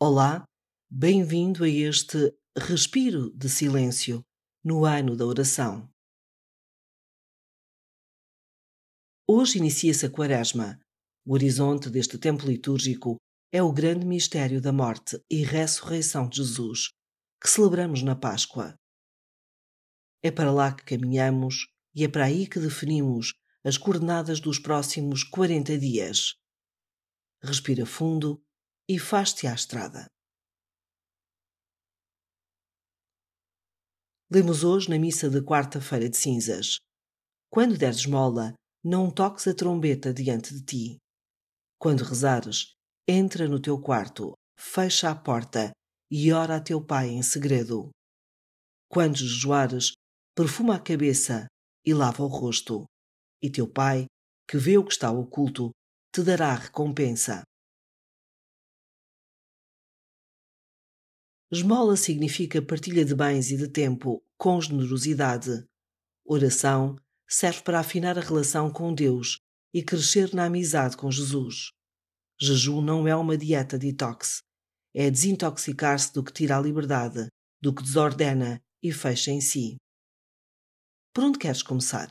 Olá, bem-vindo a este respiro de silêncio no ano da oração. Hoje inicia-se a Quaresma. O horizonte deste tempo litúrgico é o grande mistério da morte e ressurreição de Jesus, que celebramos na Páscoa. É para lá que caminhamos e é para aí que definimos as coordenadas dos próximos 40 dias. Respira fundo e faz-te à estrada. Lemos hoje na missa de quarta-feira de cinzas. Quando deres mola, não toques a trombeta diante de ti. Quando rezares, entra no teu quarto, fecha a porta e ora a teu pai em segredo. Quando jejuares, perfuma a cabeça e lava o rosto, e teu pai, que vê o que está oculto, te dará recompensa. Esmola significa partilha de bens e de tempo com generosidade. Oração serve para afinar a relação com Deus e crescer na amizade com Jesus. Jejum não é uma dieta detox. É desintoxicar-se do que tira a liberdade, do que desordena e fecha em si. Por onde queres começar?